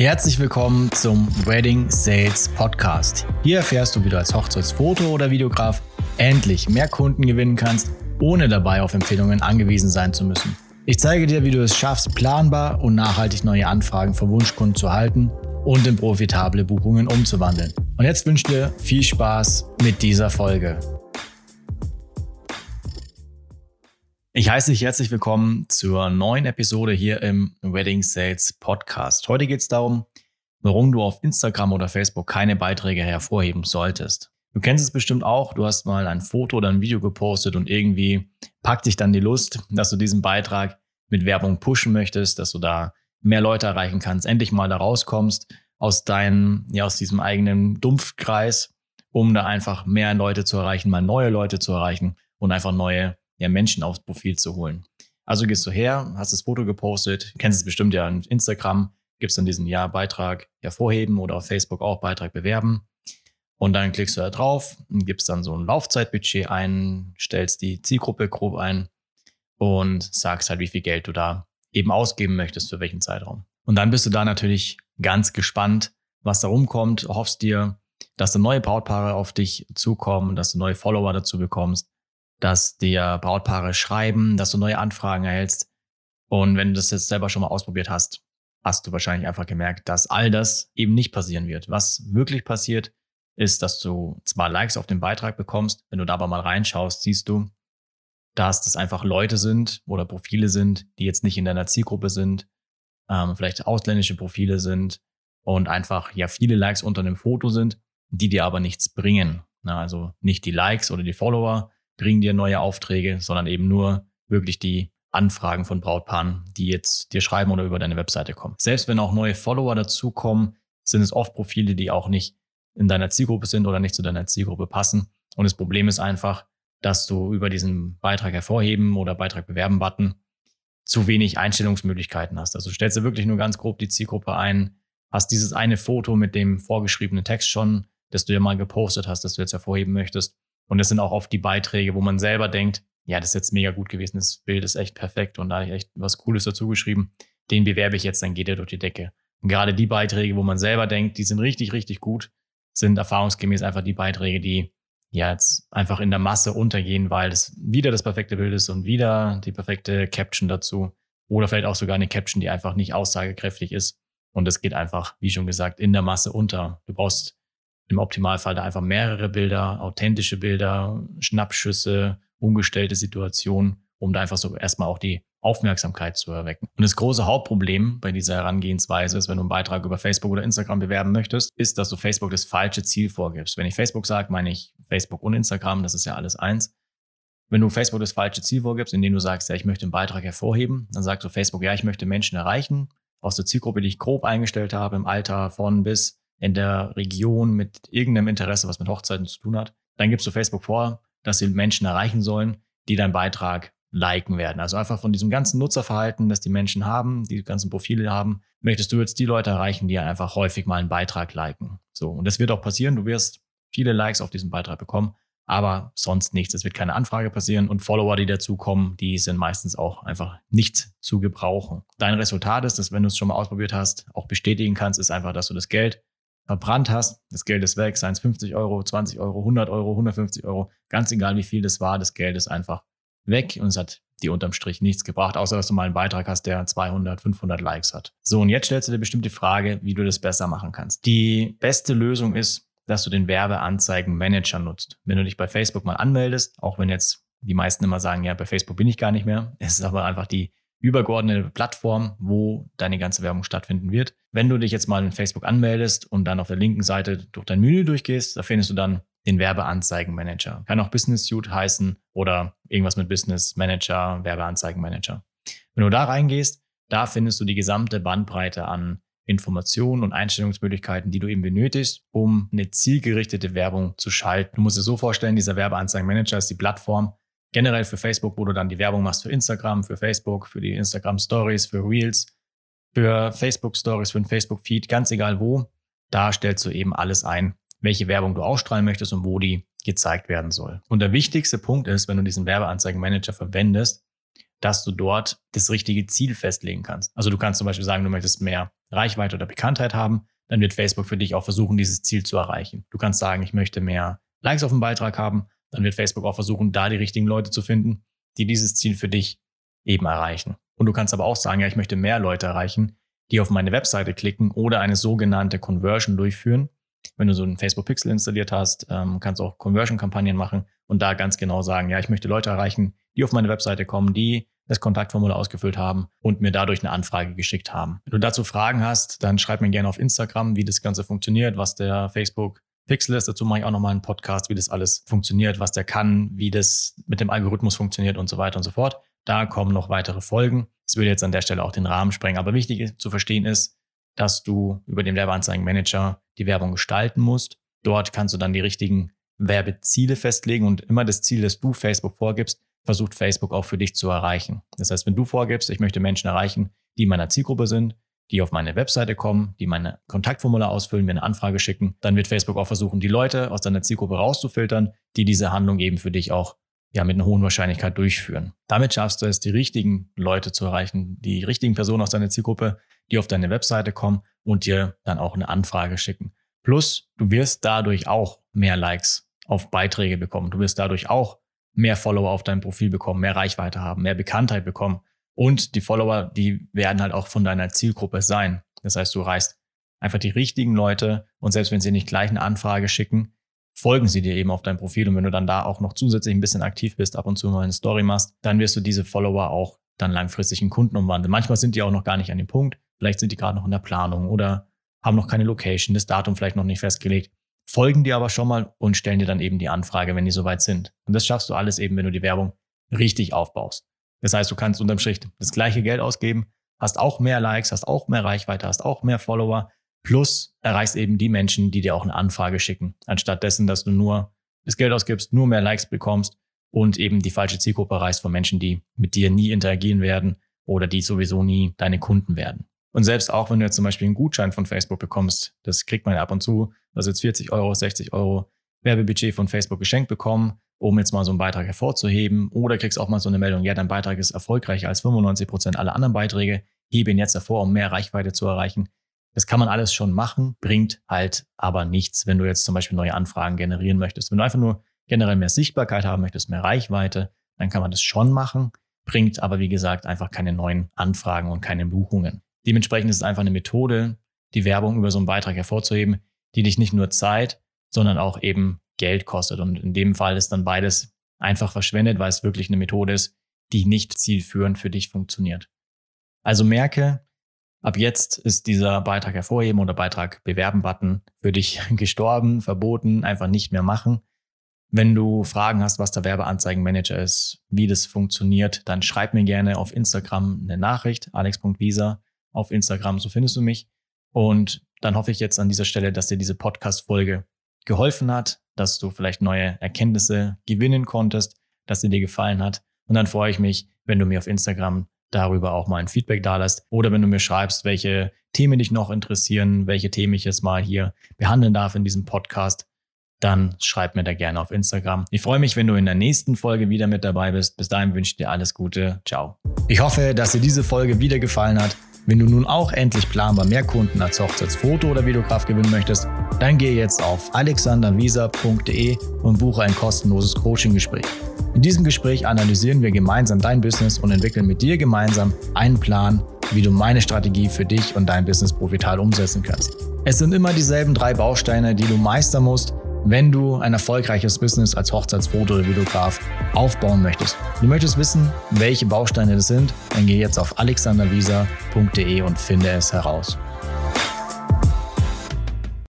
Herzlich willkommen zum Wedding Sales Podcast. Hier erfährst du, wie du als Hochzeitsfoto- oder Videograf endlich mehr Kunden gewinnen kannst, ohne dabei auf Empfehlungen angewiesen sein zu müssen. Ich zeige dir, wie du es schaffst, planbar und nachhaltig neue Anfragen von Wunschkunden zu halten und in profitable Buchungen umzuwandeln. Und jetzt wünsche ich dir viel Spaß mit dieser Folge. Ich heiße dich herzlich willkommen zur neuen Episode hier im Wedding Sales Podcast. Heute geht es darum, warum du auf Instagram oder Facebook keine Beiträge hervorheben solltest. Du kennst es bestimmt auch, du hast mal ein Foto oder ein Video gepostet und irgendwie packt dich dann die Lust, dass du diesen Beitrag mit Werbung pushen möchtest, dass du da mehr Leute erreichen kannst, endlich mal da rauskommst aus deinem, ja, aus diesem eigenen Dumpfkreis, um da einfach mehr Leute zu erreichen, mal neue Leute zu erreichen und einfach neue ja, Menschen aufs Profil zu holen. Also gehst du her, hast das Foto gepostet, kennst es bestimmt ja in Instagram, gibst dann diesen Ja Beitrag hervorheben oder auf Facebook auch Beitrag bewerben. Und dann klickst du da drauf und gibst dann so ein Laufzeitbudget ein, stellst die Zielgruppe grob ein und sagst halt, wie viel Geld du da eben ausgeben möchtest, für welchen Zeitraum. Und dann bist du da natürlich ganz gespannt, was da rumkommt, hoffst dir, dass da neue Brautpaare auf dich zukommen, dass du neue Follower dazu bekommst dass dir Brautpaare schreiben, dass du neue Anfragen erhältst. Und wenn du das jetzt selber schon mal ausprobiert hast, hast du wahrscheinlich einfach gemerkt, dass all das eben nicht passieren wird. Was wirklich passiert, ist, dass du zwar Likes auf den Beitrag bekommst, wenn du da aber mal reinschaust, siehst du, dass das einfach Leute sind oder Profile sind, die jetzt nicht in deiner Zielgruppe sind, ähm, vielleicht ausländische Profile sind und einfach ja viele Likes unter einem Foto sind, die dir aber nichts bringen. Na, also nicht die Likes oder die Follower, bringen dir neue Aufträge, sondern eben nur wirklich die Anfragen von Brautpaaren, die jetzt dir schreiben oder über deine Webseite kommen. Selbst wenn auch neue Follower dazukommen, sind es oft Profile, die auch nicht in deiner Zielgruppe sind oder nicht zu deiner Zielgruppe passen. Und das Problem ist einfach, dass du über diesen Beitrag hervorheben oder Beitrag bewerben Button zu wenig Einstellungsmöglichkeiten hast. Also stellst du wirklich nur ganz grob die Zielgruppe ein, hast dieses eine Foto mit dem vorgeschriebenen Text schon, das du ja mal gepostet hast, das du jetzt hervorheben möchtest und das sind auch oft die Beiträge, wo man selber denkt, ja, das ist jetzt mega gut gewesen, das Bild ist echt perfekt und da habe ich echt was Cooles dazu geschrieben. Den bewerbe ich jetzt, dann geht er durch die Decke. Und gerade die Beiträge, wo man selber denkt, die sind richtig, richtig gut, sind erfahrungsgemäß einfach die Beiträge, die ja jetzt einfach in der Masse untergehen, weil es wieder das perfekte Bild ist und wieder die perfekte Caption dazu. Oder vielleicht auch sogar eine Caption, die einfach nicht aussagekräftig ist. Und es geht einfach, wie schon gesagt, in der Masse unter. Du brauchst im Optimalfall da einfach mehrere Bilder, authentische Bilder, Schnappschüsse, umgestellte Situationen, um da einfach so erstmal auch die Aufmerksamkeit zu erwecken. Und das große Hauptproblem bei dieser Herangehensweise ist, wenn du einen Beitrag über Facebook oder Instagram bewerben möchtest, ist, dass du Facebook das falsche Ziel vorgibst. Wenn ich Facebook sage, meine ich Facebook und Instagram, das ist ja alles eins. Wenn du Facebook das falsche Ziel vorgibst, indem du sagst, ja, ich möchte einen Beitrag hervorheben, dann sagst du Facebook, ja, ich möchte Menschen erreichen aus der Zielgruppe, die ich grob eingestellt habe, im Alter von bis in der Region mit irgendeinem Interesse, was mit Hochzeiten zu tun hat, dann gibst du Facebook vor, dass sie Menschen erreichen sollen, die deinen Beitrag liken werden. Also einfach von diesem ganzen Nutzerverhalten, das die Menschen haben, die ganzen Profile haben, möchtest du jetzt die Leute erreichen, die einfach häufig mal einen Beitrag liken. So. Und das wird auch passieren. Du wirst viele Likes auf diesen Beitrag bekommen, aber sonst nichts. Es wird keine Anfrage passieren und Follower, die dazukommen, die sind meistens auch einfach nicht zu gebrauchen. Dein Resultat ist, dass wenn du es schon mal ausprobiert hast, auch bestätigen kannst, ist einfach, dass du das Geld verbrannt hast, das Geld ist weg, seien es 50 Euro, 20 Euro, 100 Euro, 150 Euro, ganz egal wie viel das war, das Geld ist einfach weg und es hat dir unterm Strich nichts gebracht, außer dass du mal einen Beitrag hast, der 200, 500 Likes hat. So, und jetzt stellst du dir bestimmt die Frage, wie du das besser machen kannst. Die beste Lösung ist, dass du den Werbeanzeigen-Manager nutzt. Wenn du dich bei Facebook mal anmeldest, auch wenn jetzt die meisten immer sagen, ja, bei Facebook bin ich gar nicht mehr, es ist aber einfach die übergeordnete Plattform, wo deine ganze Werbung stattfinden wird. Wenn du dich jetzt mal in Facebook anmeldest und dann auf der linken Seite durch dein Menü durchgehst, da findest du dann den Werbeanzeigenmanager. Kann auch Business Suite heißen oder irgendwas mit Business Manager, Werbeanzeigenmanager. Wenn du da reingehst, da findest du die gesamte Bandbreite an Informationen und Einstellungsmöglichkeiten, die du eben benötigst, um eine zielgerichtete Werbung zu schalten. Du musst dir so vorstellen, dieser Werbeanzeigenmanager ist die Plattform, generell für Facebook, wo du dann die Werbung machst für Instagram, für Facebook, für die Instagram Stories, für Reels, für Facebook Stories, für den Facebook Feed, ganz egal wo. Da stellst du eben alles ein, welche Werbung du ausstrahlen möchtest und wo die gezeigt werden soll. Und der wichtigste Punkt ist, wenn du diesen Werbeanzeigenmanager verwendest, dass du dort das richtige Ziel festlegen kannst. Also du kannst zum Beispiel sagen, du möchtest mehr Reichweite oder Bekanntheit haben, dann wird Facebook für dich auch versuchen, dieses Ziel zu erreichen. Du kannst sagen, ich möchte mehr Likes auf dem Beitrag haben, dann wird Facebook auch versuchen, da die richtigen Leute zu finden, die dieses Ziel für dich eben erreichen. Und du kannst aber auch sagen, ja, ich möchte mehr Leute erreichen, die auf meine Webseite klicken oder eine sogenannte Conversion durchführen. Wenn du so einen Facebook Pixel installiert hast, ähm, kannst du auch Conversion-Kampagnen machen und da ganz genau sagen, ja, ich möchte Leute erreichen, die auf meine Webseite kommen, die das Kontaktformular ausgefüllt haben und mir dadurch eine Anfrage geschickt haben. Wenn du dazu Fragen hast, dann schreib mir gerne auf Instagram, wie das Ganze funktioniert, was der Facebook Pixel ist. Dazu mache ich auch nochmal einen Podcast, wie das alles funktioniert, was der kann, wie das mit dem Algorithmus funktioniert und so weiter und so fort. Da kommen noch weitere Folgen. Das würde jetzt an der Stelle auch den Rahmen sprengen. Aber wichtig zu verstehen ist, dass du über den Werbeanzeigenmanager die Werbung gestalten musst. Dort kannst du dann die richtigen Werbeziele festlegen und immer das Ziel, das du Facebook vorgibst, versucht Facebook auch für dich zu erreichen. Das heißt, wenn du vorgibst, ich möchte Menschen erreichen, die in meiner Zielgruppe sind, die auf meine Webseite kommen, die meine Kontaktformular ausfüllen, mir eine Anfrage schicken, dann wird Facebook auch versuchen, die Leute aus deiner Zielgruppe rauszufiltern, die diese Handlung eben für dich auch ja, mit einer hohen Wahrscheinlichkeit durchführen. Damit schaffst du es, die richtigen Leute zu erreichen, die richtigen Personen aus deiner Zielgruppe, die auf deine Webseite kommen und dir dann auch eine Anfrage schicken. Plus, du wirst dadurch auch mehr Likes auf Beiträge bekommen. Du wirst dadurch auch mehr Follower auf deinem Profil bekommen, mehr Reichweite haben, mehr Bekanntheit bekommen. Und die Follower, die werden halt auch von deiner Zielgruppe sein. Das heißt, du reißt einfach die richtigen Leute und selbst wenn sie nicht gleich eine Anfrage schicken, folgen sie dir eben auf dein Profil. Und wenn du dann da auch noch zusätzlich ein bisschen aktiv bist, ab und zu mal eine Story machst, dann wirst du diese Follower auch dann langfristig in Kunden umwandeln. Manchmal sind die auch noch gar nicht an dem Punkt. Vielleicht sind die gerade noch in der Planung oder haben noch keine Location, das Datum vielleicht noch nicht festgelegt, folgen dir aber schon mal und stellen dir dann eben die Anfrage, wenn die soweit sind. Und das schaffst du alles eben, wenn du die Werbung richtig aufbaust. Das heißt, du kannst unterm Strich das gleiche Geld ausgeben, hast auch mehr Likes, hast auch mehr Reichweite, hast auch mehr Follower, Plus erreichst eben die Menschen, die dir auch eine Anfrage schicken, anstatt dessen, dass du nur das Geld ausgibst, nur mehr Likes bekommst und eben die falsche Zielgruppe erreichst von Menschen, die mit dir nie interagieren werden oder die sowieso nie deine Kunden werden. Und selbst auch, wenn du jetzt zum Beispiel einen Gutschein von Facebook bekommst, das kriegt man ja ab und zu, also jetzt 40 Euro, 60 Euro Werbebudget von Facebook geschenkt bekommen, um jetzt mal so einen Beitrag hervorzuheben. Oder kriegst auch mal so eine Meldung, ja, dein Beitrag ist erfolgreicher als 95 Prozent aller anderen Beiträge. Hebe ihn jetzt hervor, um mehr Reichweite zu erreichen. Das kann man alles schon machen, bringt halt aber nichts, wenn du jetzt zum Beispiel neue Anfragen generieren möchtest. Wenn du einfach nur generell mehr Sichtbarkeit haben möchtest, mehr Reichweite, dann kann man das schon machen, bringt aber wie gesagt einfach keine neuen Anfragen und keine Buchungen. Dementsprechend ist es einfach eine Methode, die Werbung über so einen Beitrag hervorzuheben, die dich nicht nur Zeit, sondern auch eben Geld kostet. Und in dem Fall ist dann beides einfach verschwendet, weil es wirklich eine Methode ist, die nicht zielführend für dich funktioniert. Also merke, Ab jetzt ist dieser Beitrag hervorheben oder Beitrag bewerben Button für dich gestorben, verboten, einfach nicht mehr machen. Wenn du Fragen hast, was der Werbeanzeigenmanager ist, wie das funktioniert, dann schreib mir gerne auf Instagram eine Nachricht, alex.visa auf Instagram, so findest du mich. Und dann hoffe ich jetzt an dieser Stelle, dass dir diese Podcast-Folge geholfen hat, dass du vielleicht neue Erkenntnisse gewinnen konntest, dass sie dir gefallen hat. Und dann freue ich mich, wenn du mir auf Instagram darüber auch mal ein Feedback da lässt. Oder wenn du mir schreibst, welche Themen dich noch interessieren, welche Themen ich jetzt mal hier behandeln darf in diesem Podcast, dann schreib mir da gerne auf Instagram. Ich freue mich, wenn du in der nächsten Folge wieder mit dabei bist. Bis dahin wünsche ich dir alles Gute. Ciao. Ich hoffe, dass dir diese Folge wieder gefallen hat. Wenn du nun auch endlich planbar mehr Kunden als Hochzeitsfoto- oder Videograf gewinnen möchtest, dann gehe jetzt auf alexandervisa.de und buche ein kostenloses Coaching-Gespräch. In diesem Gespräch analysieren wir gemeinsam dein Business und entwickeln mit dir gemeinsam einen Plan, wie du meine Strategie für dich und dein Business profitabel umsetzen kannst. Es sind immer dieselben drei Bausteine, die du meistern musst, wenn du ein erfolgreiches Business als Hochzeitsfoto oder Videograf aufbauen möchtest. Du möchtest wissen, welche Bausteine das sind, dann geh jetzt auf alexandervisa.de und finde es heraus.